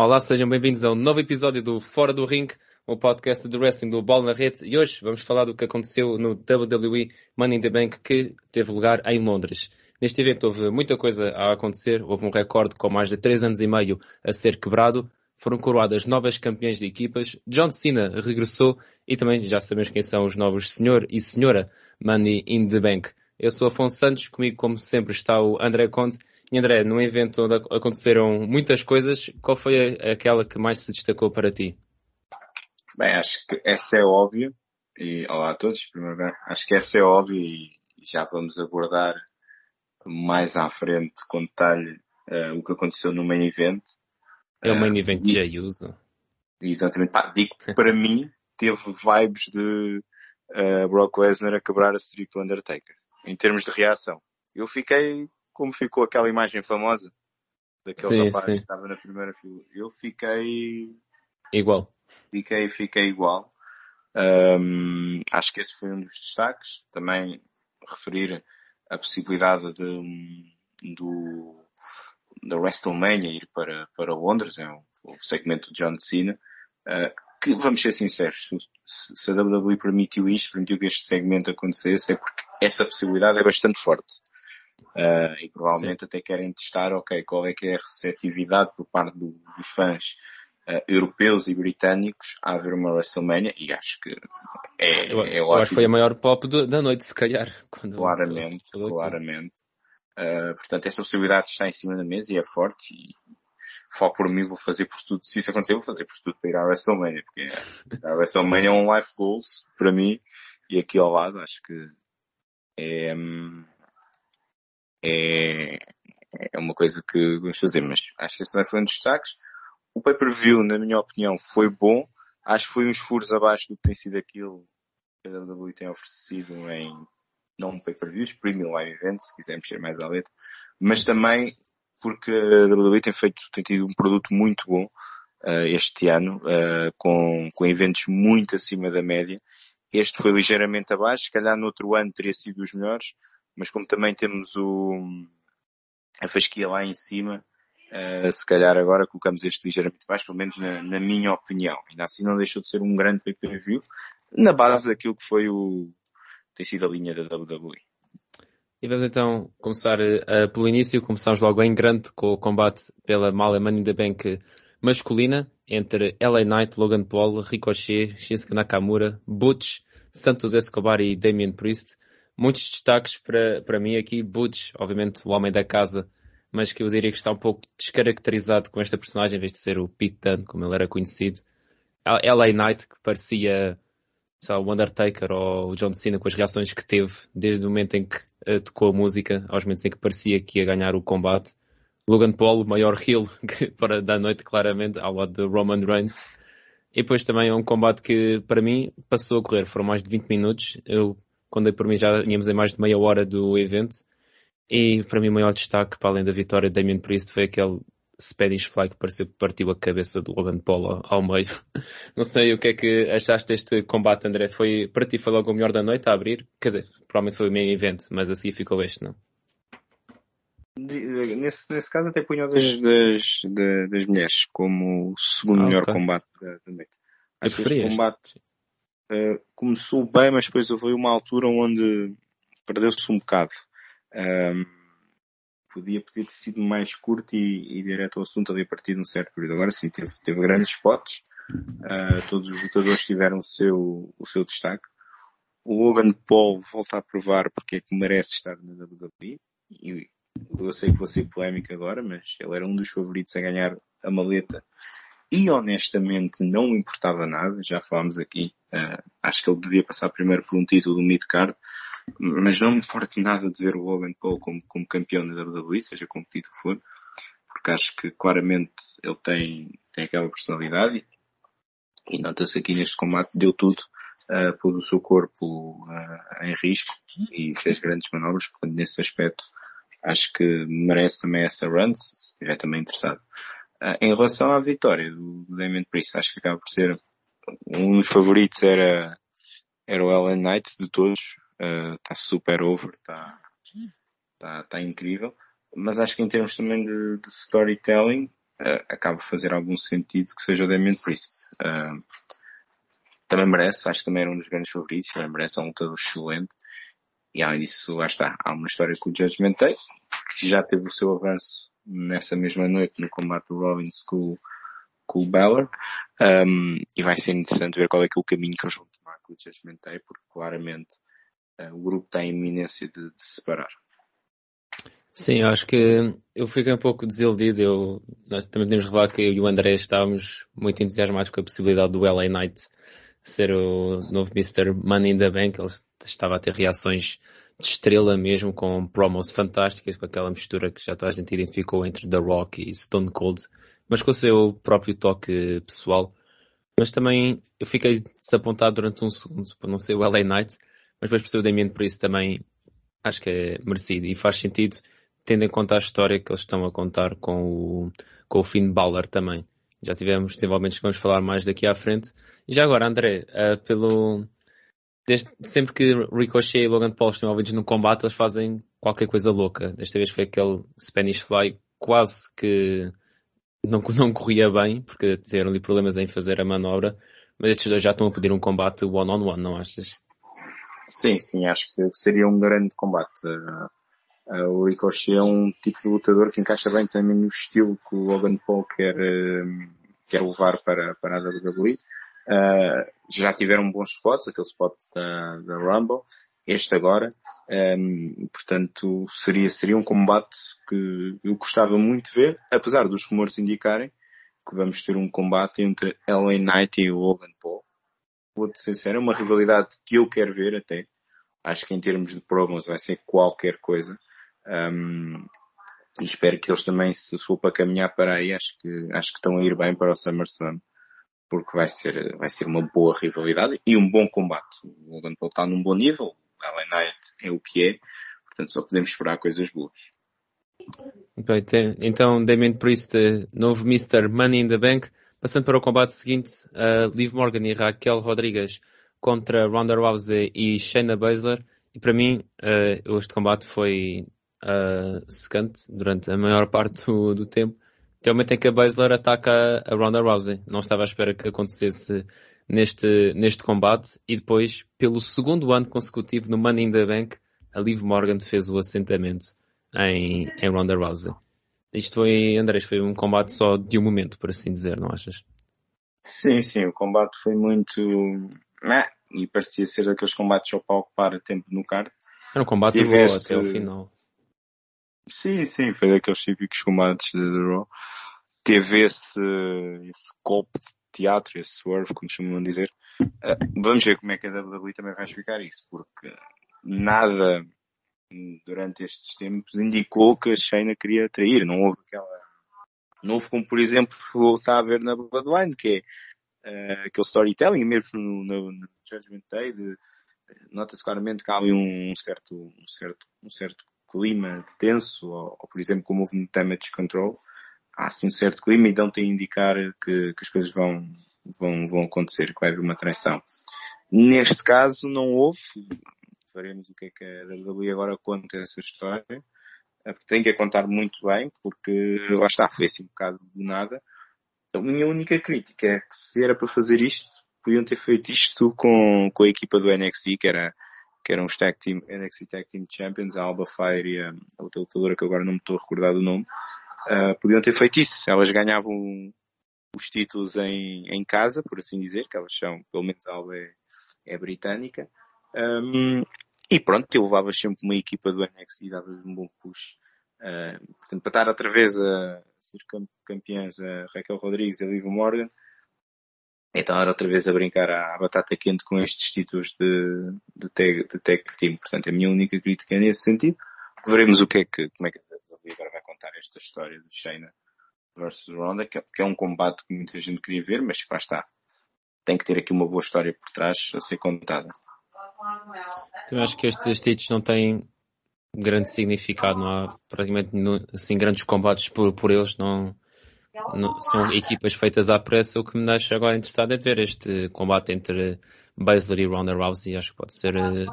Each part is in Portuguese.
Olá, sejam bem-vindos a um novo episódio do Fora do Ring, o podcast do wrestling do Bola na Rede. E hoje vamos falar do que aconteceu no WWE Money in the Bank que teve lugar em Londres. Neste evento houve muita coisa a acontecer, houve um recorde com mais de 3 anos e meio a ser quebrado, foram coroadas novas campeãs de equipas, John Cena regressou e também já sabemos quem são os novos senhor e senhora Money in the Bank. Eu sou Afonso Santos, comigo como sempre está o André Conte e André, num evento onde aconteceram muitas coisas, qual foi aquela que mais se destacou para ti? Bem, acho que essa é óbvia. E olá a todos, primeiro lugar. Acho que essa é óbvia e já vamos abordar mais à frente com detalhe uh, o que aconteceu no main event. É o main uh, event de já. Exatamente. Pá, digo que para mim teve vibes de uh, Brock Lesnar a quebrar a streak do Undertaker. Em termos de reação. Eu fiquei como ficou aquela imagem famosa daquele sim, rapaz sim. que estava na primeira fila. Eu fiquei igual. Fiquei, fiquei igual. Um, acho que esse foi um dos destaques. Também referir a possibilidade de, do, da WrestleMania ir para, para Londres, é o, o segmento de John Cena, uh, que vamos ser sinceros, se, se a WWE permitiu isto, permitiu que este segmento acontecesse, é porque essa possibilidade é bastante forte. Uh, e provavelmente Sim. até querem testar, ok, qual é que é a receptividade por parte do, dos fãs uh, europeus e britânicos a ver uma WrestleMania e acho que é, eu, é eu acho que foi a maior pop do, da noite, se calhar. claramente, claramente. Uh, portanto, essa possibilidade está em cima da mesa e é forte e foco por mim, vou fazer por tudo. Se isso acontecer, vou fazer por tudo para ir à WrestleMania, porque a WrestleMania é um life goals para mim e aqui ao lado acho que é, hum, é, é uma coisa que vamos fazer, mas acho que esse também foi um dos destaques. O pay-per-view, na minha opinião, foi bom. Acho que foi uns furos abaixo do que tem sido aquilo que a WWE tem oferecido em não pay-per-views, premium live events, se quisermos ser mais à letra, mas também porque a WWE tem feito, tem tido um produto muito bom uh, este ano, uh, com, com eventos muito acima da média. Este foi ligeiramente abaixo, se calhar no outro ano teria sido os melhores, mas como também temos o, a fasquia lá em cima, uh, se calhar agora colocamos este ligeiramente baixo, pelo menos na, na, minha opinião. Ainda assim não deixou de ser um grande pay-per-view, na base daquilo que foi o, tem sido a linha da WWE. E vamos então começar uh, pelo início, começamos logo em grande com o combate pela Mala Money in the Bank masculina entre LA Knight, Logan Paul, Ricochet, Shinsuke Nakamura, Butch, Santos Escobar e Damian Priest muitos destaques para, para mim aqui. Butch, obviamente, o homem da casa, mas que eu diria que está um pouco descaracterizado com esta personagem, em vez de ser o Pete Dunne, como ele era conhecido. LA Knight, que parecia sabe, o Undertaker ou o John Cena com as reações que teve desde o momento em que uh, tocou a música aos momentos em que parecia que ia ganhar o combate. Logan Paul, o maior heel para da noite, claramente, ao lado de Roman Reigns. E depois também é um combate que, para mim, passou a correr. Foram mais de 20 minutos. Eu quando por mim já tínhamos em mais de meia hora do evento. E para mim o maior destaque, para além da vitória de Damien Priest, foi aquele Spanish Fly que pareceu que partiu a cabeça do Logan Paul ao meio. Não sei o que é que achaste deste combate, André. Foi, para ti foi logo o melhor da noite a abrir? Quer dizer, provavelmente foi o meio evento, mas a seguir ficou este, não? Nesse, nesse caso até punho das, das, das, mulheres como o segundo ah, melhor okay. combate da, noite. Acho que este combate, uh, começou bem, mas depois houve uma altura onde perdeu-se um bocado. Um, podia, podia ter sido mais curto e, e direto ao assunto ali a partir de um certo período. Agora sim, teve, teve grandes spots. Uh, todos os lutadores tiveram o seu, o seu destaque. O Logan Paul volta a provar porque é que merece estar na WWE. E eu sei que vou ser polémico agora, mas ele era um dos favoritos a ganhar a maleta e honestamente não me importava nada, já falámos aqui, uh, acho que ele devia passar primeiro por um título do mid-card, mas não me importa nada de ver o Logan Paul como, como campeão da WWE, seja como título for, porque acho que claramente ele tem, tem aquela personalidade e nota-se aqui neste combate deu tudo, uh, pôs o seu corpo uh, em risco e fez grandes manobras, portanto nesse aspecto acho que merece também essa run, se estiver também interessado. Uh, em relação à vitória do, Damien Priest, acho que acaba por ser um dos favoritos era, era o Ellen Knight de todos. Está uh, super over, está tá, tá incrível. Mas acho que em termos também de, de storytelling, uh, acaba por fazer algum sentido que seja o Damien Priest. Uh, também merece, acho que também era um dos grandes favoritos, também merece, é um lutador excelente. E além disso, lá está, há uma história com o Judgment Day, que já teve o seu avanço nessa mesma noite no combate do Rollins com, com o Balor. Um, e vai ser interessante ver qual é que é o caminho que eles vão tomar com o Judgment Day, porque claramente uh, o grupo tem iminência de, de se separar. Sim, acho que eu fiquei um pouco desiludido. Eu, nós também podemos revelar que eu e o André estávamos muito entusiasmados com a possibilidade do LA Knight ser o novo Mr. Money in the Bank. Ele estava a ter reações de estrela mesmo, com promos fantásticas, com aquela mistura que já toda a gente identificou entre The Rock e Stone Cold, mas com o seu próprio toque pessoal. Mas também eu fiquei desapontado durante um segundo por não ser o LA Knight, mas depois percebi o Damien por isso também acho que é merecido e faz sentido tendo em conta a história que eles estão a contar com o, com o Finn Balor também. Já tivemos desenvolvimentos que vamos falar mais daqui à frente. E já agora, André, uh, pelo, desde, sempre que Ricochet e Logan Paul estão envolvidos num combate, eles fazem qualquer coisa louca. Desta vez foi aquele Spanish Fly quase que não, não corria bem, porque tiveram ali problemas em fazer a manobra. Mas estes dois já estão a pedir um combate one-on-one, -on -one, não achas? Sim, sim, acho que seria um grande combate. Uh, o Ricochet é um tipo de lutador que encaixa bem também no estilo que o Logan Paul quer, uh, quer levar para, para a WWE. Uh, já tiveram bons spots, aquele spot da, da Rumble, este agora, um, portanto seria, seria um combate que eu gostava muito de ver, apesar dos rumores indicarem que vamos ter um combate entre LA Knight e Logan Paul. Vou-te sincero, é uma rivalidade que eu quero ver até. Acho que em termos de promos vai ser qualquer coisa. Um, e espero que eles também, se for para caminhar para aí, acho que, acho que estão a ir bem para o SummerSlam. Porque vai ser, vai ser uma boa rivalidade e um bom combate. O Logan Paul está num bom nível. LA Knight é o que é. Portanto, só podemos esperar coisas boas. Então, Damien Priest, novo Mr. Money in the Bank. Passando para o combate seguinte, uh, Liv Morgan e Raquel Rodrigues contra Ronda Rousey e Shayna Baszler. E para mim, uh, este combate foi uh, secante durante a maior parte do, do tempo. Até o momento em que a Baszler ataca a Ronda Rousey. Não estava à espera que acontecesse neste, neste combate. E depois, pelo segundo ano consecutivo no Money in the Bank, a Liv Morgan fez o assentamento em, em Ronda Rousey. Isto foi, Andrés, foi um combate só de um momento, por assim dizer, não achas? Sim, sim, o combate foi muito... E parecia ser daqueles combates só para ocupar tempo no card. Era um combate bom até o final. Sim, sim, foi daqueles típicos combates de The Raw. Teve esse, esse golpe de teatro, esse swerve, como chamam dizer. Uh, vamos ver como é que a WWE também vai explicar isso, porque nada durante estes tempos indicou que a Shayna queria trair. Não houve aquela, não houve como, por exemplo, está a ver na Bloodline, que é uh, aquele storytelling, mesmo no, no, no Judgment Day, de, nota-se claramente que há ali um certo, um certo, um certo clima tenso, ou, ou, por exemplo como houve no Damage Control, há assim um certo clima e dão-te a indicar que, que, as coisas vão, vão, vão acontecer, que vai haver uma traição. Neste caso não houve, faremos o que é que a WWE agora conta essa história, porque tem que a contar muito bem, porque lá está, foi assim um bocado do nada. A minha única crítica é que se era para fazer isto, podiam ter feito isto com, com a equipa do NXT, que era que eram os Tag Team, NXT Tag Team Champions, a Alba Fire e a, a outra lutadora que agora não me estou a recordar do nome, uh, podiam ter feito isso. Elas ganhavam os títulos em, em casa, por assim dizer, que elas são, pelo menos a Alba é, é britânica. Um, e pronto, eu levava sempre uma equipa do NXT e dava um bom push. Uh, portanto, para estar outra vez a ser campeãs a Raquel Rodrigues e a Liv Morgan, então era outra vez a brincar à, batata quente com estes títulos de, de, tag, de team. Portanto, a minha única crítica é nesse sentido. Veremos o que é que, como é que a agora vai contar esta história de Shayna versus Ronda, que, que, é um combate que muita gente queria ver, mas lá está. Tem que ter aqui uma boa história por trás a ser contada. Eu acho que estes títulos não têm grande significado, não há praticamente assim grandes combates por, por eles, não, são equipas feitas à pressa, o que me deixa agora interessado é ver este combate entre Baszler e Ronda Rousey. Acho que pode ser uh,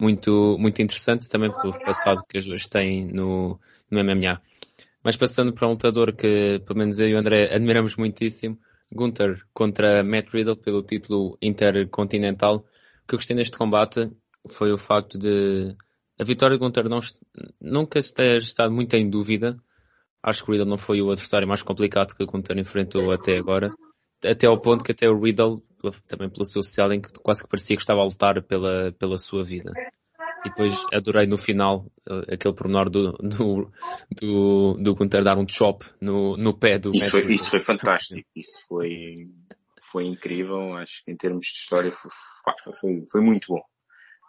muito, muito interessante também pelo passado que as duas têm no, no MMA. Mas passando para um lutador que, pelo menos eu e o André, admiramos muitíssimo, Gunther contra Matt Riddle pelo título intercontinental. O que eu gostei neste combate foi o facto de a vitória de Gunther não, nunca ter estado muito em dúvida. Acho que o Riddle não foi o adversário mais complicado que o Gunther enfrentou até agora. Até ao ponto que até o Riddle, também pelo seu selling, quase que parecia que estava a lutar pela, pela sua vida. E depois adorei no final uh, aquele pormenor do, do, do, do Gunther dar um chop no, no pé do isso foi, isso foi fantástico. Isso foi, foi incrível. Acho que em termos de história foi, foi, foi muito bom.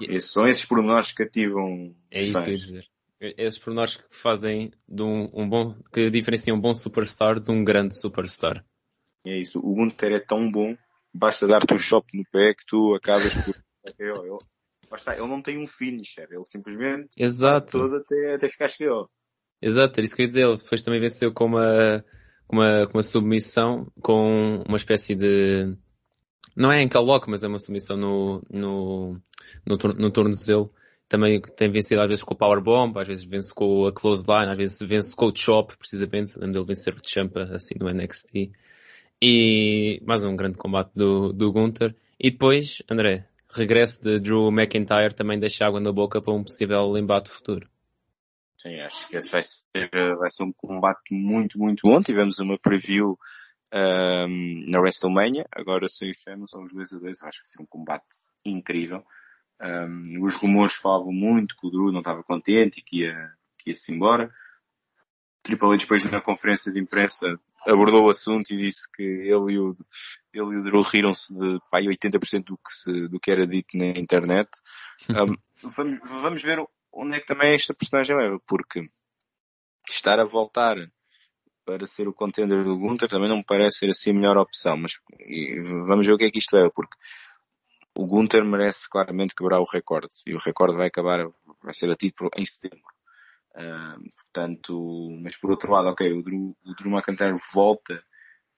Esses, são esses pormenores que cativam É isso que eu ia dizer. Esses pormenores que fazem de um, um bom, que diferenciam um bom superstar de um grande superstar. É isso. O Gunther é tão bom, basta dar-te um chop no pé que tu acabas por. Basta, ele não tem um finisher, ele simplesmente Exato. todo até, até ficar cheio. Exato, é isso que eu ia dizer. Ele depois também venceu com uma, com uma, com uma submissão, com uma espécie de. Não é em caloque, mas é uma submissão no, no, no, no tornozelo. Também tem vencido às vezes com o Powerbomb, às vezes vence com a Close Line, às vezes vence com o Chop, precisamente. Lembro dele vencer o Champa, assim, no NXT. E mais um grande combate do, do Gunther. E depois, André, regresso de Drew McIntyre também deixa água na boca para um possível embate futuro. Sim, acho que esse vai ser, vai ser um combate muito, muito bom. Tivemos uma preview um, na WrestleMania, agora se fechamos são os dois a dois, acho que vai ser um combate incrível. Um, os rumores falavam muito que o Drew não estava contente e que ia, que ia se embora. Triple H depois na conferência de imprensa abordou o assunto e disse que ele e o, ele e o Drew riram-se de pai, 80% do que, se, do que era dito na internet. Um, vamos, vamos ver onde é que também esta personagem leva, porque estar a voltar para ser o contender do Gunther também não me parece ser assim a melhor opção, mas vamos ver o que é que isto leva, porque o Gunther merece claramente quebrar o recorde e o recorde vai acabar, vai ser batido em setembro. Uh, portanto, mas por outro lado, ok, o Drew, o Drew McIntyre volta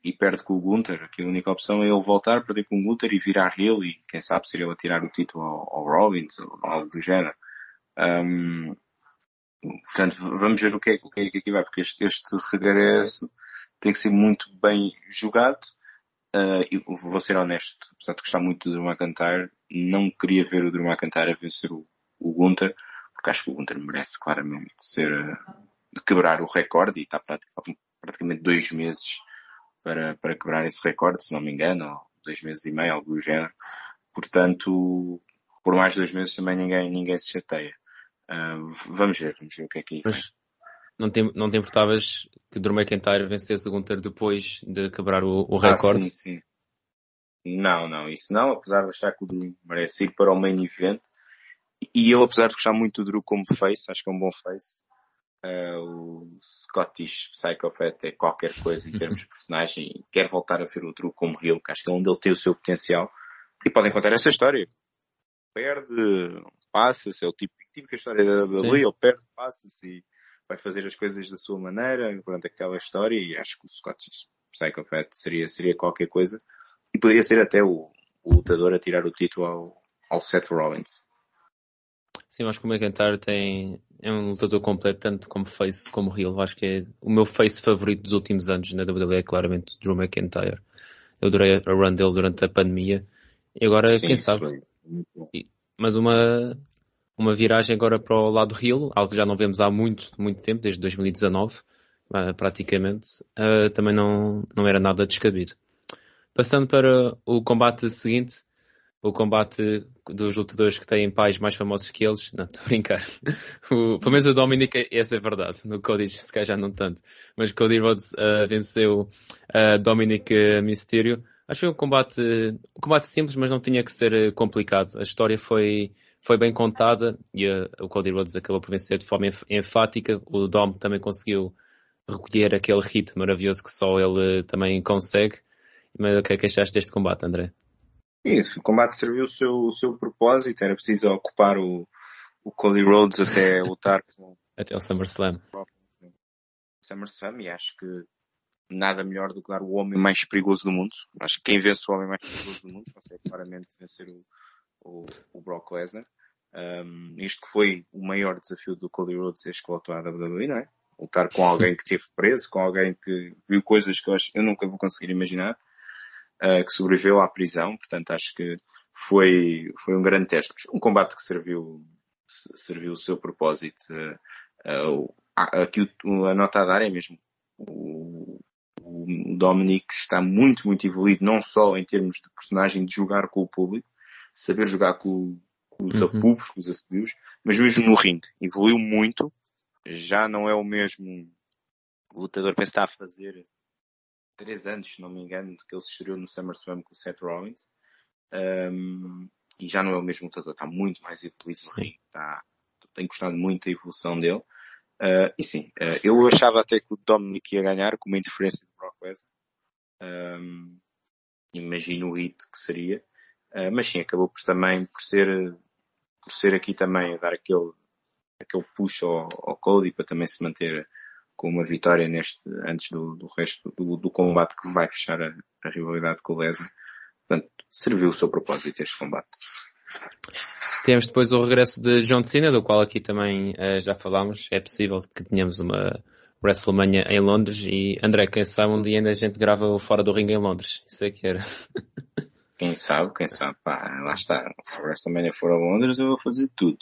e perde com o Gunther. Aqui a única opção é ele voltar, perder com o Gunther e virar heel e quem sabe seria ele a tirar o título ao, ao Rollins ou algo do género. Um, portanto, vamos ver o que é, o que, é que aqui vai, porque este, este regresso tem que ser muito bem jogado. Uh, vou ser honesto, apesar de gostar muito do Drew McIntyre, não queria ver o Drew McIntyre a vencer o, o Gunther porque acho que o Gunter merece claramente ser, uh, quebrar o recorde e está praticamente, praticamente dois meses para, para quebrar esse recorde, se não me engano, dois meses e meio, algo do género. Portanto, por mais dois meses também ninguém, ninguém se chateia. Uh, vamos ver, vamos ver o que é que Mas não te, não te importavas que Drew McIntyre vencesse o Gunter depois de quebrar o, o recorde? Ah, sim, sim. Não, não, isso não, apesar de achar que o Drew merece ir para o main event, e eu, apesar de gostar muito do Drew como face, acho que é um bom face, uh, o Scottish Psychopath é qualquer coisa em termos de personagem e quero voltar a ver o Drew como real, que acho que é onde ele tem o seu potencial. E podem contar essa história. Perde, passa-se, é o tipo, típica história da WWE, ele perde, passa-se e vai fazer as coisas da sua maneira, durante aquela história, e acho que o Scottish Psychopath seria, seria qualquer coisa. E poderia ser até o, o lutador a tirar o título ao, ao Seth Rollins. Sim, acho que o McIntyre tem, é um lutador completo, tanto como face como heel. Acho que é o meu face favorito dos últimos anos na WWE é claramente Drew McIntyre. Eu adorei a run dele durante a pandemia. E agora, Sim, quem sabe? Mas uma, uma viragem agora para o lado heel, algo que já não vemos há muito, muito tempo, desde 2019, ah, praticamente, uh, também não, não era nada descabido. Passando para o combate seguinte, o combate dos lutadores que têm pais mais famosos que eles. Não, estou a brincar. O, pelo menos o Dominic, essa é verdade. No Cody, se calhar já não tanto. Mas Cody Rhodes uh, venceu uh, Dominic Mysterio. Acho que foi um combate, um combate simples, mas não tinha que ser complicado. A história foi, foi bem contada e uh, o Cody Rhodes acabou por vencer de forma enfática. O Dom também conseguiu recolher aquele hit maravilhoso que só ele também consegue. Mas o que é que achaste deste combate, André? Isso, o combate serviu o seu, o seu propósito, era preciso ocupar o, o Cody Rhodes até lutar com... até o SummerSlam. SummerSlam e acho que nada melhor do que dar o homem mais perigoso do mundo. Acho que quem vence o homem mais perigoso do mundo consegue claramente vencer o, o, o Brock Lesnar. Um, isto que foi o maior desafio do Cody Rhodes desde que voltou à WWE, não é? lutar com alguém que esteve preso, com alguém que viu coisas que eu, acho, eu nunca vou conseguir imaginar, uh, que sobreviveu à prisão, portanto acho que foi, foi um grande teste. Um combate que serviu, serviu o seu propósito. Uh, uh, aqui a nota a dar é mesmo o, o Dominic está muito, muito evoluído, não só em termos de personagem de jogar com o público, saber jogar com, com os uhum. apubos, com os assobios, mas mesmo no ringue. Evoluiu muito, já não é o mesmo lutador, penso que está a fazer três anos, se não me engano, que ele se estreou no SummerSlam com o Seth Rollins. Um, e já não é o mesmo lutador, está muito mais evoluído no ringue. Está, tem gostado muito da evolução dele. Uh, e sim, uh, eu achava até que o Dominic ia ganhar com uma interferência do Brock Lesnar. Um, imagino o hit que seria. Uh, mas sim, acabou por também, por ser, por ser aqui também a dar aquele, aquele push ao, ao Cody para também se manter com uma vitória neste, antes do, do resto do, do combate que vai fechar a, a rivalidade com o Lesnar. Portanto, serviu o seu propósito este combate. Temos depois o regresso de John Cena, do qual aqui também uh, já falámos. É possível que tenhamos uma WrestleMania em Londres e André, quem sabe um dia ainda a gente grava o Fora do Ringue em Londres. Isso é que era. Quem sabe, quem sabe. Pá, lá está. Se a WrestleMania for a Londres, eu vou fazer tudo.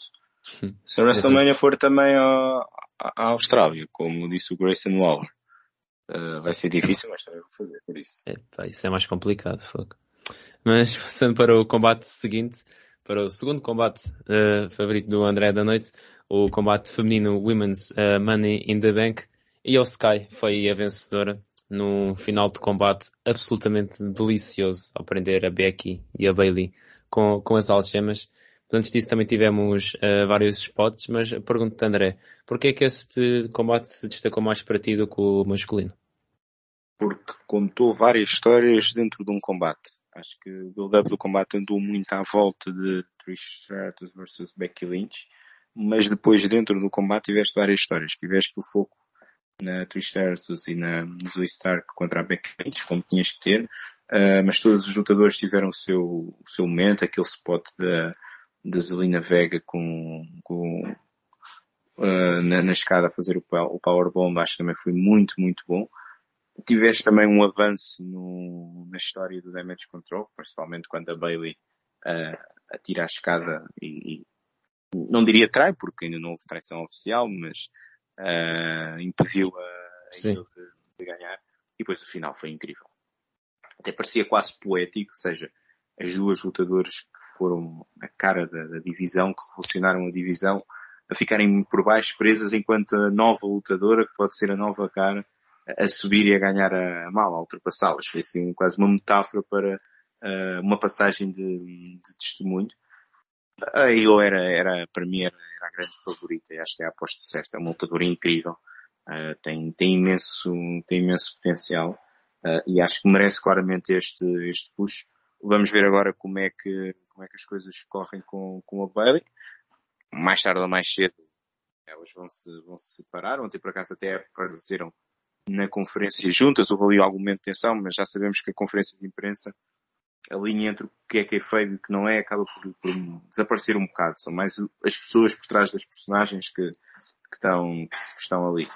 Se a WrestleMania for também à, à Austrália, como disse o Grayson Waller, uh, vai ser difícil, mas também vou fazer por isso. É, pá, isso é mais complicado, fogo. Mas passando para o combate seguinte, para o segundo combate uh, favorito do André da noite, o combate feminino Women's uh, Money in the Bank, e o Sky foi a vencedora num final de combate absolutamente delicioso ao prender a Becky e a Bailey com, com as algemas. Antes disso também tivemos uh, vários spots, mas pergunto-te André, porquê é que este combate se destacou mais para ti do que o masculino? Porque contou várias histórias dentro de um combate. Acho que o build-up do combate andou muito à volta de Trish Stratus versus Becky Lynch, mas depois dentro do combate tiveste várias histórias. Tiveste o foco na Stratus e na Zoe Stark contra a Becky como tinhas que ter, uh, mas todos os lutadores tiveram o seu, o seu momento, aquele spot da, da Zelina Vega com, com uh, na, na, escada a fazer o, o Powerbomb, acho que também foi muito, muito bom. Tiveste também um avanço no, na história do Damage Control, principalmente quando a Bailey uh, atira a escada e, e, não diria trai, porque ainda não houve traição oficial, mas uh, impediu a, de, de, ganhar. E depois o final foi incrível. Até parecia quase poético, ou seja, as duas lutadoras que foram a cara da, da divisão, que revolucionaram a divisão, a ficarem por baixo presas enquanto a nova lutadora, que pode ser a nova cara, a subir e a ganhar a, a mala, a ultrapassá-las. Foi assim quase uma metáfora para uh, uma passagem de, de testemunho. A eu era, era, para mim, era, era, a grande favorita e acho que é a aposta certa. É uma lutadora incrível. Uh, tem, tem imenso, tem imenso potencial. Uh, e acho que merece claramente este, este push. Vamos ver agora como é que, como é que as coisas correm com, com a Bailey. Mais tarde ou mais cedo, elas vão se, vão se separar. Ontem, por acaso, até apareceram na conferência juntas, houve ali algum momento de tensão, mas já sabemos que a conferência de imprensa, a linha entre o que é que é feio e o que não é, acaba por, por, desaparecer um bocado. São mais as pessoas por trás das personagens que, que, estão, que estão ali.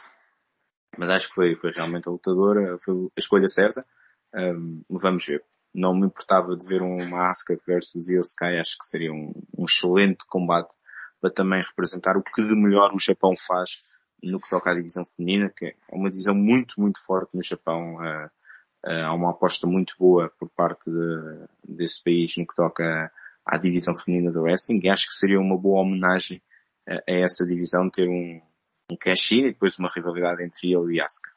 Mas acho que foi, foi realmente a lutadora, foi a escolha certa. Um, vamos ver. Não me importava de ver uma Asuka versus Io acho que seria um, um excelente combate para também representar o que de melhor o Japão faz no que toca à divisão feminina, que é uma divisão muito, muito forte no Japão. Uh, há uma aposta muito boa por parte de, desse país no que toca à divisão feminina do wrestling e acho que seria uma boa homenagem a, a essa divisão ter um, um cash-in e depois uma rivalidade entre ele e Asuka.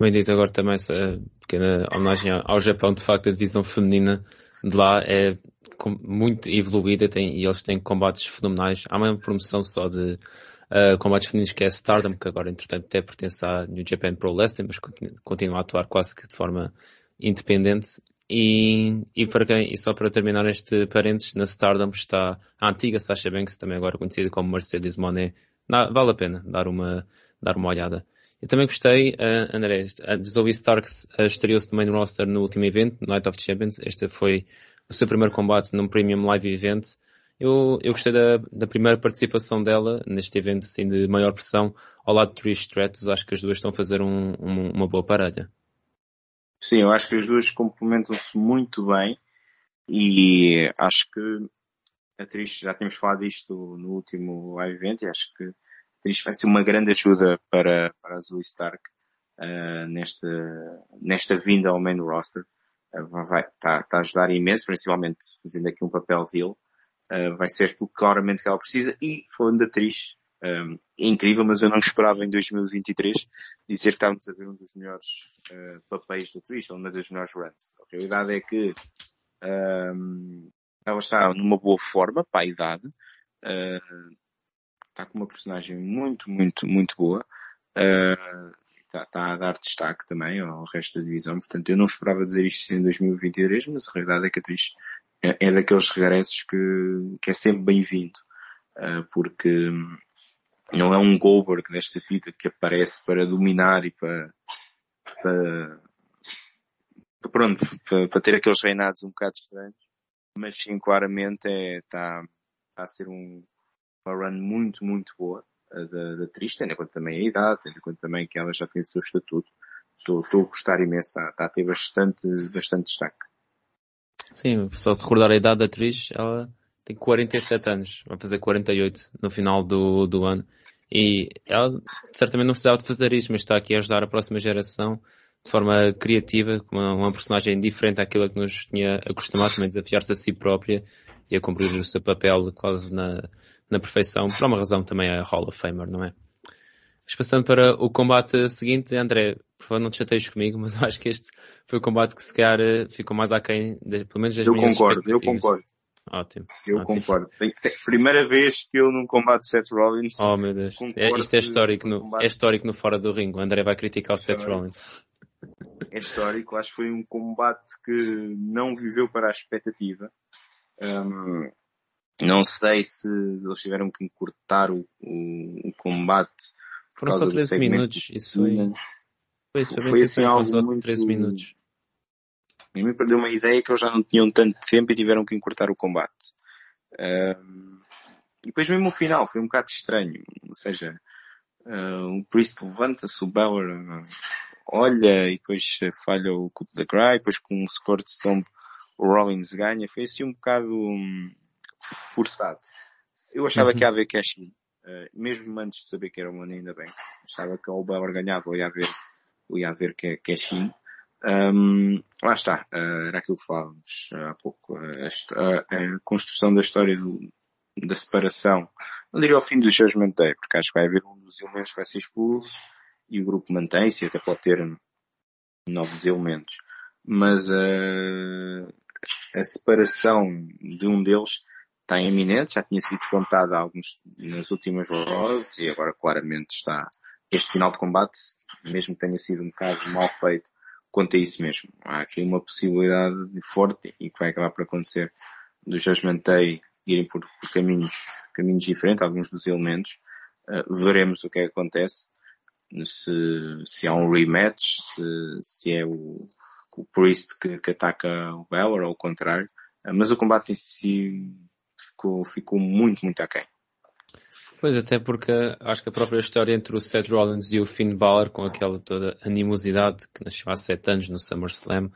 Bem dito agora também essa pequena homenagem ao Japão, de facto a divisão feminina de lá é muito evoluída tem, e eles têm combates fenomenais. Há uma promoção só de uh, combates femininos que é Stardom, que agora entretanto até pertence à New Japan Pro Wrestling, mas continua a atuar quase que de forma independente. E, e, para quem, e só para terminar este parênteses, na Stardom está a antiga Sasha Banks, também agora conhecida como Mercedes Monet. vale a pena dar uma, dar uma olhada. Eu também gostei, uh, André, a Zoe Starks uh, estreou-se no main roster no último evento, Night of Champions. Este foi o seu primeiro combate num Premium Live Event Eu, eu gostei da, da primeira participação dela neste evento assim, de maior pressão ao lado de Trish Stratus. Acho que as duas estão a fazer um, um, uma boa parelha. Sim, eu acho que as duas complementam-se muito bem e acho que a Trish, já temos falado disto no último live event e acho que a Trish vai ser uma grande ajuda para, para a Zoe Stark uh, nesta, nesta vinda ao main roster. Uh, vai, está, tá a ajudar imenso, principalmente fazendo aqui um papel heel. Uh, vai ser tudo claramente que ela precisa e falando da Trish, um, é incrível, mas eu não esperava em 2023 dizer que estávamos a ver um dos melhores uh, papéis do Trish, uma das melhores runs. A realidade é que um, ela está numa boa forma para a idade, uh, está com uma personagem muito, muito, muito boa. Uh, está, está, a dar destaque também ao resto da divisão. Portanto, eu não esperava dizer isto em 2023, mas a realidade é que a Trish é, é daqueles regressos que, que é sempre bem-vindo. Uh, porque não é um Goldberg desta fita que aparece para dominar e para, para, pronto, para, para, ter aqueles reinados um bocado estranhos, mas sim, claramente é, está, está a ser um, uma run muito, muito boa da, da Trish, tendo em conta também a idade, tendo em conta também que ela já tem o seu estatuto. Estou, estou a gostar imenso, está, está a ter bastante, bastante destaque. Sim, só de recordar a idade da Trish, ela tem 47 anos, vai fazer 48 no final do, do ano. E ela certamente não precisava de fazer isto, mas está aqui a ajudar a próxima geração de forma criativa, com uma, uma personagem diferente àquilo que nos tinha acostumado também a desafiar-se a si própria e a cumprir o seu papel quase na, na perfeição, por uma razão também a Hall of Famer, não é? Mas passando para o combate seguinte, André, por favor não te chateias comigo, mas eu acho que este foi o combate que se calhar ficou mais aquém, de, pelo menos das eu minhas concordo, Eu concordo, Ótimo. Eu ótimo. concordo. Primeira vez que eu num combate Seth Rollins. Oh meu Deus. É, isto é histórico, no, é histórico no fora do ringue. O André vai criticar o Seth Rollins. É histórico. Acho que foi um combate que não viveu para a expectativa. Um, não sei se eles tiveram que encurtar o, o, o combate. Foram só 13 minutos. Isso foi, foi, foi, foi assim algo muito... 13 minutos. E me perdeu uma ideia que eles já não tinham tanto tempo e tiveram que encurtar o combate. Um, e depois mesmo o final foi um bocado estranho. Ou seja, uh, o Priest levanta-se, o Bauer uh, olha e depois falha o Coup de Cry, depois com o Sport Stomp o Rollins ganha. Foi assim um bocado um, forçado. Eu achava uhum. que ia haver cash uh, mesmo antes de saber que era o Money ainda bem. Achava que o Bauer ganhava ou ia haver, ia haver cash in. Um, lá está, uh, era aquilo que falávamos há pouco, uh, a, a, construção da história do, da separação, não diria ao fim do Judgment Day, porque acho que vai haver um dos elementos que vai ser expulso e o grupo mantém-se até pode ter novos elementos. Mas uh, a separação de um deles está iminente, já tinha sido contada alguns nas últimas horas e agora claramente está este final de combate, mesmo que tenha sido um bocado mal feito, quanto a isso mesmo. Há aqui uma possibilidade forte e que vai acabar por acontecer dos Judgment Day irem por, por caminhos, caminhos diferentes, alguns dos elementos. Uh, veremos o que é que acontece. Se, se há um rematch, se, se é o, o Priest que, que ataca o Balor ou o contrário. Uh, mas o combate em si ficou, ficou muito, muito aquém. Pois, até porque acho que a própria história entre o Seth Rollins e o Finn Balor, com aquela toda animosidade que nasceu há sete anos no SummerSlam,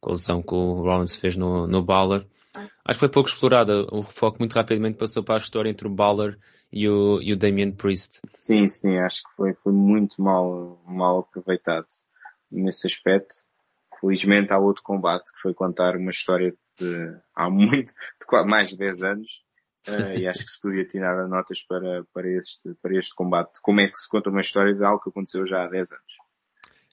com a lesão que o Rollins fez no, no Balor, acho que foi pouco explorada. O foco muito rapidamente passou para a história entre o Balor e o, e o Damien Priest. Sim, sim, acho que foi, foi muito mal, mal aproveitado nesse aspecto. Felizmente há outro combate que foi contar uma história de há muito, de mais de 10 anos, Uh, e acho que se podia tirar notas para, para, este, para este combate. Como é que se conta uma história de algo que aconteceu já há 10 anos.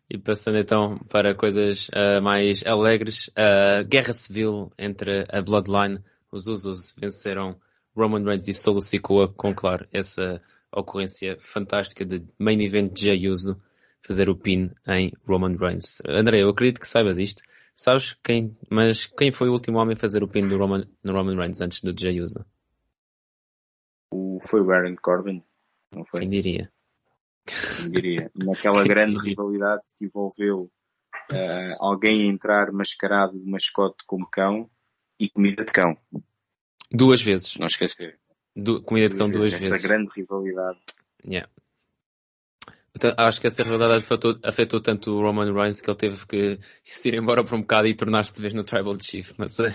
E passando então para coisas uh, mais alegres, a uh, guerra civil entre a Bloodline, os Usos venceram Roman Reigns e Solo Sikoa com, claro, essa ocorrência fantástica de main event de Jey Uso fazer o pin em Roman Reigns. André, eu acredito que saibas isto. Sabes quem, mas quem foi o último homem a fazer o pin do Roman, no Roman Reigns antes do Jey Uso? Foi o Baron Corbin, não foi? Quem diria? Quem diria? Naquela grande diria? rivalidade que envolveu uh, alguém entrar mascarado de mascote como cão e comida de cão. Duas vezes. Não esquecer. Du comida de cão duas vezes. Essa grande rivalidade. Yeah. Acho que essa rivalidade afetou, afetou, tanto o Roman Reigns que ele teve que se ir embora por um bocado e tornar-se de vez no Tribal Chief, não sei.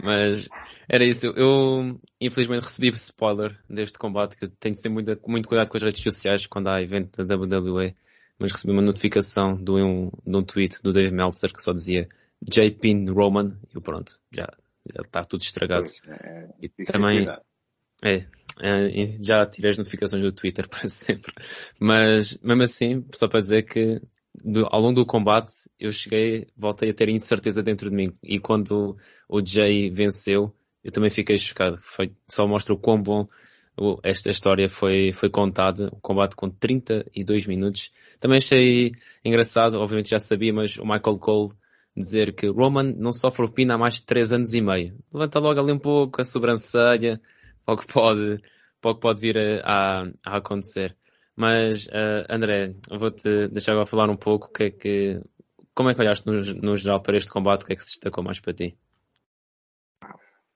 Mas era isso. Eu, infelizmente recebi spoiler deste combate, que tenho de ter muito, muito cuidado com as redes sociais quando há evento da WWE, mas recebi uma notificação de um, de um tweet do Dave Meltzer que só dizia JP Roman e pronto, já, já está tudo estragado. É, e também, é, é, já tirei as notificações do Twitter para sempre. Mas, mesmo assim, só para dizer que do, ao longo do combate eu cheguei, voltei a ter incerteza dentro de mim. E quando o Jay venceu, eu também fiquei chocado. Foi, só mostra o quão bom esta história foi, foi contada. O combate com 32 minutos. Também achei engraçado, obviamente já sabia, mas o Michael Cole dizer que Roman não sofre o pino há mais de 3 anos e meio. Levanta logo ali um pouco a sobrancelha, o que pode, o que pode vir a, a, a acontecer. Mas, uh, André, vou-te deixar agora falar um pouco que é que, como é que olhaste no, no geral para este combate, o que é que se destacou mais para ti?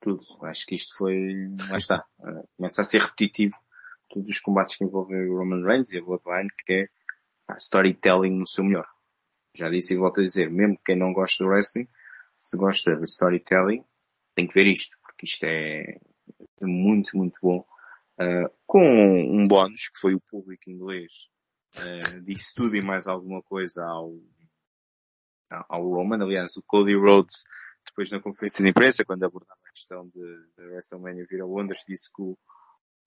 Tudo. Acho que isto foi, lá está, uh, começa a ser repetitivo todos os combates que envolvem o Roman Reigns e a Bloodline, que é uh, storytelling no seu melhor. Já disse e volto a dizer, mesmo quem não gosta do wrestling, se gosta de storytelling, tem que ver isto, porque isto é muito, muito bom uh, com um bónus, que foi o público inglês, uh, disse tudo e mais alguma coisa ao, ao Roman. Aliás, o Cody Rhodes, depois na conferência de imprensa, quando abordava a questão de, WrestleMania vir a Londres, disse que o,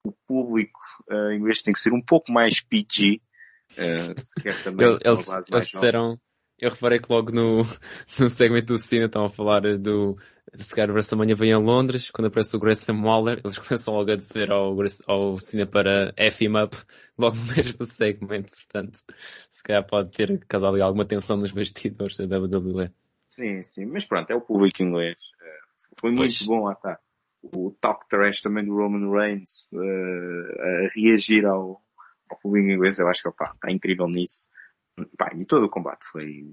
o público uh, inglês tem que ser um pouco mais PG, uh, se quer também eles, eles, eles disseram, eu reparei que logo no, no segmento do Cine estão a falar do, se calhar o WrestleMania vem a Londres, quando aparece o Grayson Waller, eles começam logo a dizer ao, ao Cine para F him up, logo no mesmo segmento, portanto, se calhar pode ter causado ali alguma tensão nos bastidores da WWE. Sim, sim, mas pronto, é o público inglês. Eh, foi muito pois. bom lá está. O talk trash também do Roman Reigns uh, a reagir ao, ao público inglês, eu acho que opa, está incrível nisso. Pá, e todo o combate foi,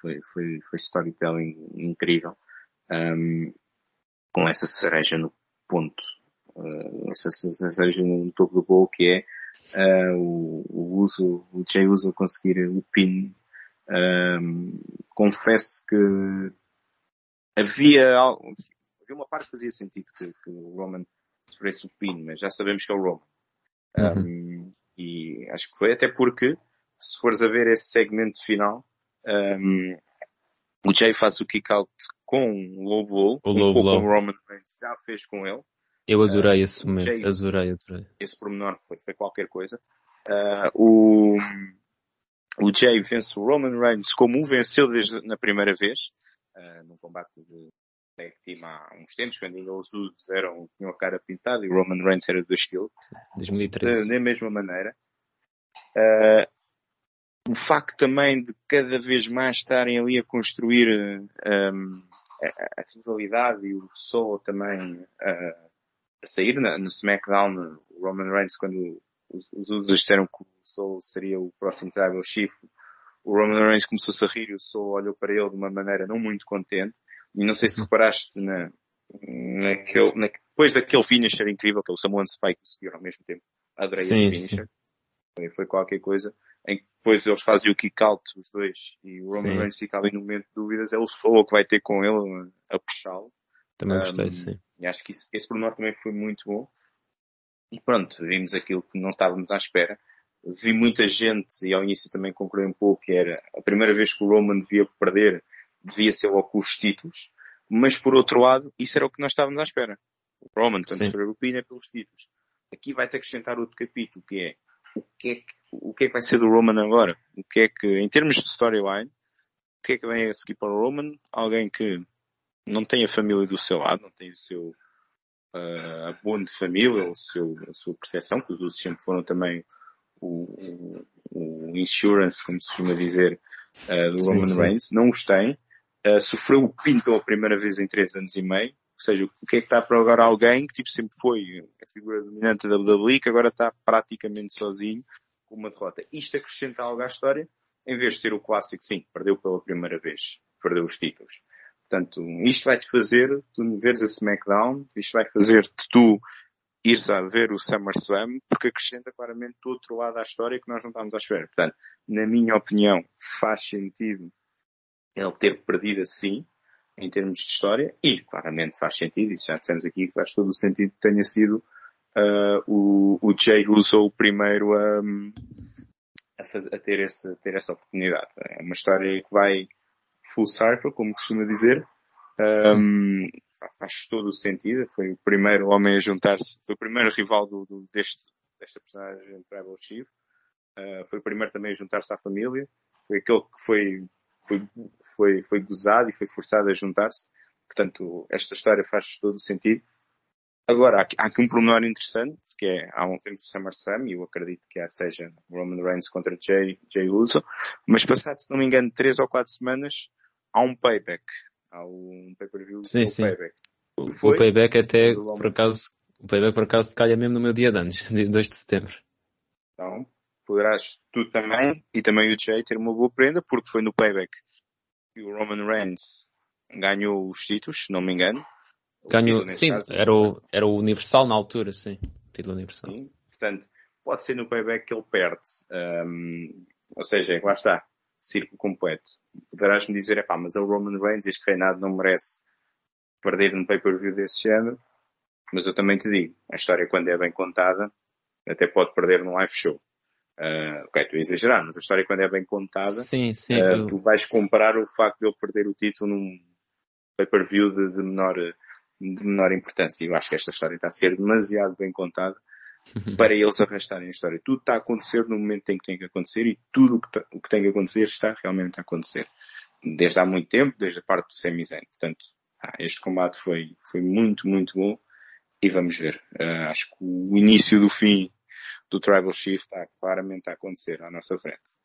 foi, foi, foi storytelling incrível. Um, com essa cereja no ponto, uh, essa, essa cereja no topo do bolo que é uh, o, o uso, o Jay Uso conseguir o pin. Um, confesso que havia, havia uma parte que fazia sentido que, que o Roman sofresse o pin, mas já sabemos que é o Roman. Uhum. Um, e acho que foi até porque se fores a ver esse segmento final, um, o Jay faz o kick out com o Low Blow, o um Low pouco o Roman Reigns já fez com ele. Eu adorei uh, esse momento, Jay, adorei, adorei. Esse pormenor foi, foi qualquer coisa. Uh, o, o Jay vence o Roman Reigns como o venceu desde, na primeira vez, uh, num combate de tag team há uns tempos, quando ainda os Usos eram, tinham a cara pintada e o Roman Reigns era do estilo. 2013. Da mesma maneira. Uh, o facto também de cada vez mais estarem ali a construir um, a, a, rivalidade e o solo também uh, a sair na, no SmackDown, o Roman Reigns, quando os, os Usos disseram que o Solo seria o próximo Tribal Chief, o Roman Reigns começou-se a rir e o Solo olhou para ele de uma maneira não muito contente. E não sei se reparaste na, naquele, na, depois daquele finisher incrível, que é o Samoan Spike que ao mesmo tempo. Adorei sim, esse finisher. Foi, foi qualquer coisa em que depois eles fazem o kick-out, os dois, e o Roman Reigns fica ali no momento de dúvidas, é o solo que vai ter com ele a puxá-lo. Também um, gostei, sim. E acho que isso, esse pormenor também foi muito bom. E pronto, vimos aquilo que não estávamos à espera. Vi muita gente, e ao início também concluí um pouco, que era a primeira vez que o Roman devia perder, devia ser logo com os títulos. Mas por outro lado, isso era o que nós estávamos à espera. O Roman, tanto o Pina pelos títulos. Aqui vai ter que acrescentar outro capítulo, que é o que é que, o que é que vai ser do Roman agora? O que é que, em termos de storyline, o que é que vem a seguir para o Roman? Alguém que não tem a família do seu lado, não tem o seu uh, abono de família, o seu, a sua proteção, que os usos sempre foram também o, o, o insurance, como se costuma dizer, uh, do Roman sim, sim. Reigns, não os tem. Uh, sofreu o pin pela primeira vez em três anos e meio, ou seja, o que é que está para agora alguém que tipo sempre foi a figura dominante da WWE que agora está praticamente sozinho com uma derrota. Isto acrescenta algo à história, em vez de ser o clássico, sim, perdeu pela primeira vez, perdeu os títulos. Portanto, isto vai-te fazer tu veres a SmackDown, isto vai fazer-te tu ires a ver o SummerSlam, porque acrescenta claramente do outro lado à história que nós não estamos à espera. Portanto, na minha opinião, faz sentido ele ter perdido assim, em termos de história, e claramente faz sentido, isso já dissemos aqui, que faz todo o sentido que tenha sido uh, o, o Jay Uso o primeiro a, a, fazer, a ter, esse, ter essa oportunidade. É uma história que vai full circle, como costuma dizer, um, faz todo o sentido. Foi o primeiro homem a juntar-se, foi o primeiro rival do, do, deste, desta personagem Tribal Chief. Uh, foi o primeiro também a juntar-se à família. Foi aquele que foi, foi, foi, foi gozado e foi forçado a juntar-se. Portanto, esta história faz todo o sentido. Agora, há aqui, um pormenor interessante, que é, há um tempo SummerSlam, e eu acredito que há seja Roman Reigns contra Jay, Jay Uso, mas passado, se não me engano, três ou quatro semanas, há um payback. Há um pay-per-view sim, sim. payback. O, o, payback até, por acaso, o payback por acaso calha mesmo no meu dia de anos, dia 2 de setembro. Então, poderás tu também, e também o Jay, ter uma boa prenda, porque foi no payback que o Roman Reigns ganhou os títulos, se não me engano, Ganhou, sim, caso, era, o, era o Universal na altura, sim. Título Universal. Sim, portanto, pode ser no payback que ele perde. Um, ou seja, lá está, círculo completo. Poderás-me dizer, pá, mas é o Roman Reigns, este reinado não merece perder num pay-per-view desse género. Mas eu também te digo, a história quando é bem contada, até pode perder num live show. Uh, ok, estou a exagerar, mas a história quando é bem contada, sim, sim, uh, eu... tu vais comparar o facto de ele perder o título num pay-per-view de, de menor de menor importância. Eu acho que esta história está a ser demasiado bem contada para eles arrastarem a história. Tudo está a acontecer no momento em que tem que acontecer e tudo o que, o que tem que acontecer está realmente a acontecer. Desde há muito tempo, desde a parte do Sami Zayn. Portanto, ah, este combate foi, foi muito, muito bom e vamos ver. Uh, acho que o início do fim do Tribal Shift está claramente a acontecer à nossa frente.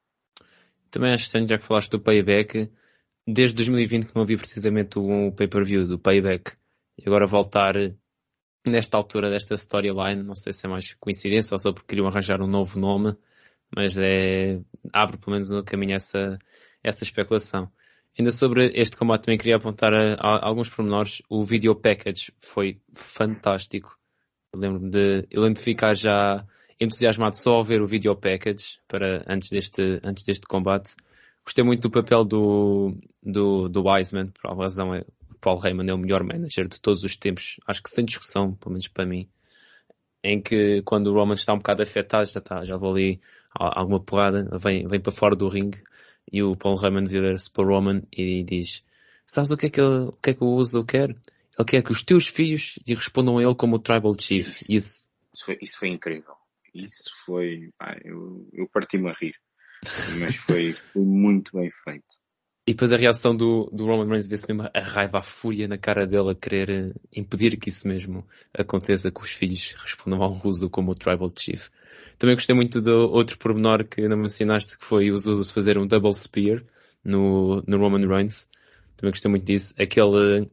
Também acho que já que falaste do Payback, desde 2020 que não vi precisamente o pay-per-view do Payback e agora voltar nesta altura desta storyline, não sei se é mais coincidência ou só porque queriam arranjar um novo nome, mas é, abre pelo menos no caminho essa, essa especulação. Ainda sobre este combate também queria apontar a, a alguns pormenores. O video package foi fantástico. Lembro-me de, eu lembro de ficar já entusiasmado só ao ver o video package para antes deste, antes deste combate. Gostei muito do papel do, do, do Wiseman, por alguma razão é Paul Heyman é o melhor manager de todos os tempos, acho que sem discussão, pelo menos para mim. Em que quando o Roman está um bocado afetado, já está, já levou ali alguma porrada, vem, vem para fora do ringue e o Paul Heyman vira-se para o Roman e diz: Sabes o que é que, eu, o que é que o Uso quer? Ele quer que os teus filhos lhe respondam a ele como o Tribal Chief. Isso, isso... isso, foi, isso foi incrível. Isso foi. Ah, eu, eu parti-me a rir. Mas foi, foi muito bem feito. E depois a reação do, do Roman Reigns vê-se mesmo a raiva, a fúria na cara dele a querer eh, impedir que isso mesmo aconteça, que os filhos respondam ao uso como o Tribal Chief. Também gostei muito do outro pormenor que não mencionaste, que foi os usos fazer um Double Spear no, no Roman Reigns. Também gostei muito disso. Aquele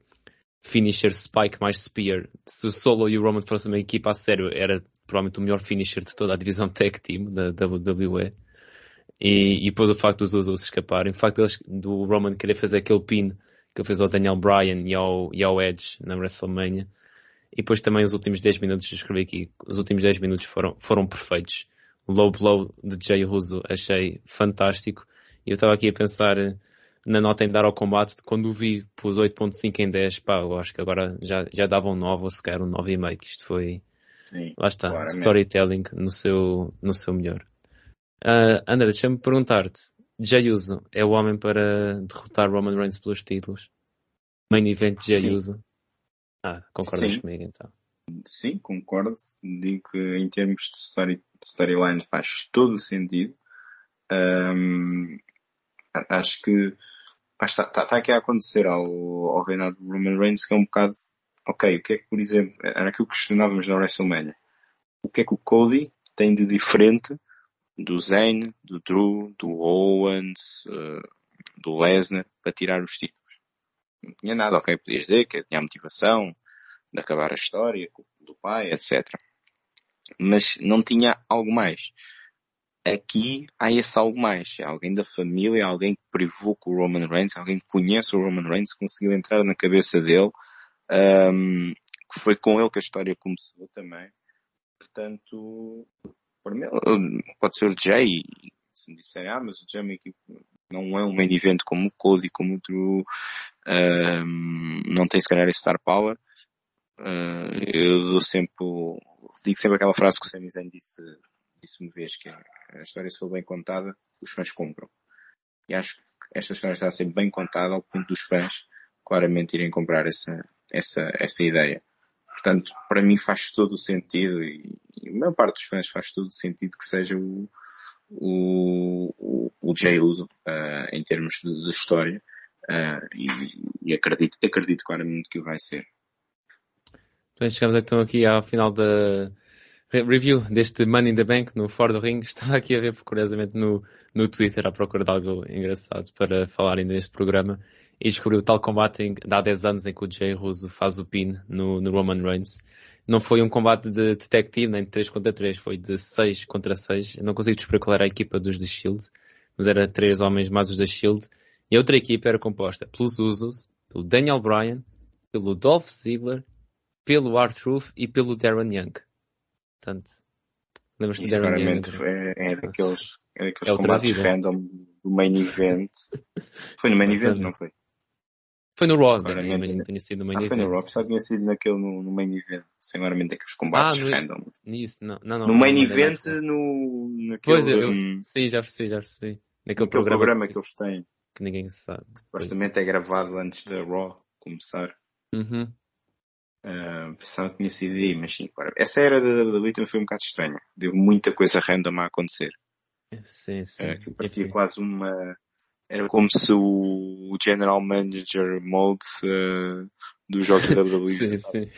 finisher Spike mais Spear. Se o Solo e o Roman fossem uma equipa a sério, era provavelmente o melhor finisher de toda a divisão Tag Team da WWE. E, e depois o facto dos Usos escaparem, o facto deles, do Roman querer fazer aquele pin que ele fez ao Daniel Bryan e ao, e ao Edge na WrestleMania. E depois também os últimos 10 minutos, escrevi aqui, os últimos 10 minutos foram, foram perfeitos. O low blow de Jay Russo achei fantástico. E eu estava aqui a pensar na nota em dar ao combate, quando o vi, pus 8.5 em 10, pá, eu acho que agora já, já dava um 9 ou sequer um 9,5, que isto foi, Sim, lá está, claramente. storytelling no seu, no seu melhor. Uh, André, deixa-me perguntar-te. Jay Uso é o homem para derrotar Roman Reigns pelos títulos? Main event Jay Uso? Ah, concordas Sim. comigo então? Sim, concordo. Digo que em termos de, story, de storyline faz todo o sentido. Um, acho que está, está, está aqui a acontecer ao, ao reinado de Roman Reigns que é um bocado ok, o que é que, por exemplo, era aquilo que questionávamos na WrestleMania. O que é que o Cody tem de diferente do Zayn, do Drew, do Owens, uh, do Lesnar, para tirar os títulos. Não tinha nada, ok, podias dizer que tinha a motivação de acabar a história do pai, etc. Mas não tinha algo mais. aqui há esse algo mais. É alguém da família, alguém que privou com o Roman Reigns, alguém que conhece o Roman Reigns, conseguiu entrar na cabeça dele, um, que foi com ele que a história começou também. Portanto, para mim, pode ser o Jay, se me disserem, ah, mas o Jay é uma equipe, não é um main event como o Cody, como o Drew, um, não tem se calhar esse star power. Uh, eu dou sempre, digo sempre aquela frase que o Sami Zayn disse disse uma vez que a história se bem contada, os fãs compram. E acho que esta história está a ser bem contada ao ponto dos fãs claramente irem comprar essa, essa, essa ideia. Portanto, para mim faz todo o sentido e, e a maior parte dos fãs faz todo o sentido que seja o, o, o, o Jay Uso, uh, em termos de, de história, uh, e, e, acredito, acredito claramente que o vai ser. Bem, chegamos então aqui ao final da, review deste Money in the Bank no Ford Ring. Estava aqui a ver, curiosamente, no, no Twitter à procura de algo engraçado para falar ainda neste programa. E descobri o tal combate em, há 10 anos em que o Jay Russo faz o pin no, no Roman Reigns. Não foi um combate de detective, nem de 3 contra 3, foi de 6 contra 6. Eu não consigo descobrir qual era a equipa dos The Shield, mas era 3 homens mais os da Shield. E a outra equipa era composta pelos Usos, pelo Daniel Bryan, pelo Dolph Ziggler, pelo R-Truth e pelo Darren Young. Portanto, lembras-te de Darren Young? É, é daqueles, é daqueles é combates vida. random do main event. foi no main event, não foi? Foi no Raw, né? imagino que tenha sido no main ah, event. Foi no Raw, só tinha sido naquele no, no main event. Seguramente aqueles combates ah, no, random. Nisso, não, não, não, no main event, no, naquele... Pois, eu, um, sim, já percebi, já percebi. Naquele programa, programa que, que, eles têm. Que ninguém sabe. Supostamente é gravado antes da Raw começar. Uhum. Uh, pensava que tinha sido aí, mas sim, claro. Essa era da WWE também foi um bocado estranha. Deu muita coisa random a acontecer. Sim, sim. Uh, parecia quase uma. Era como se o General Manager Mode uh, dos jogos da WWE. sim, sim.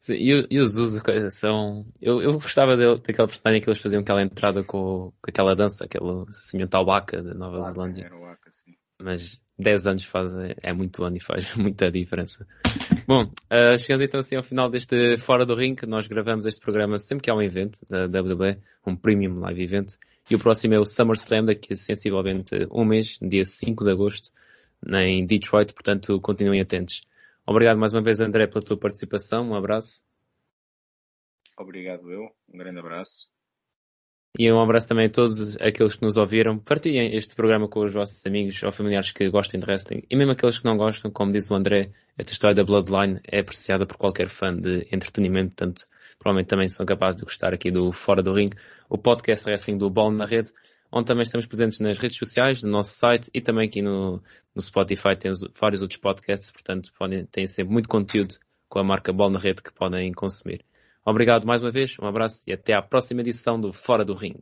sim. E, e, os usos são. Eu, eu gostava de, daquela personagem que eles faziam aquela entrada com, com aquela dança, aquele cimental Waka da Nova Zelândia. Era o Waka, sim. Mas 10 anos faz, é muito ano e faz muita diferença. Bom, uh, chegamos então assim ao final deste Fora do Ring. Nós gravamos este programa sempre que há um evento da WWE, um Premium Live Event. E o próximo é o SummerSlam, daqui a sensivelmente um mês, dia 5 de agosto, em Detroit. Portanto, continuem atentos. Obrigado mais uma vez, André, pela tua participação. Um abraço. Obrigado eu. Um grande abraço. E um abraço também a todos aqueles que nos ouviram. Partilhem este programa com os vossos amigos ou familiares que gostem de wrestling. E mesmo aqueles que não gostam, como diz o André, esta história da Bloodline é apreciada por qualquer fã de entretenimento. Portanto, provavelmente também são capazes de gostar aqui do Fora do Ring, o podcast wrestling do Bola na Rede, onde também estamos presentes nas redes sociais, no nosso site e também aqui no, no Spotify temos vários outros podcasts. Portanto, podem, têm sempre muito conteúdo com a marca Bola na Rede que podem consumir. Obrigado mais uma vez, um abraço e até à próxima edição do Fora do Ring.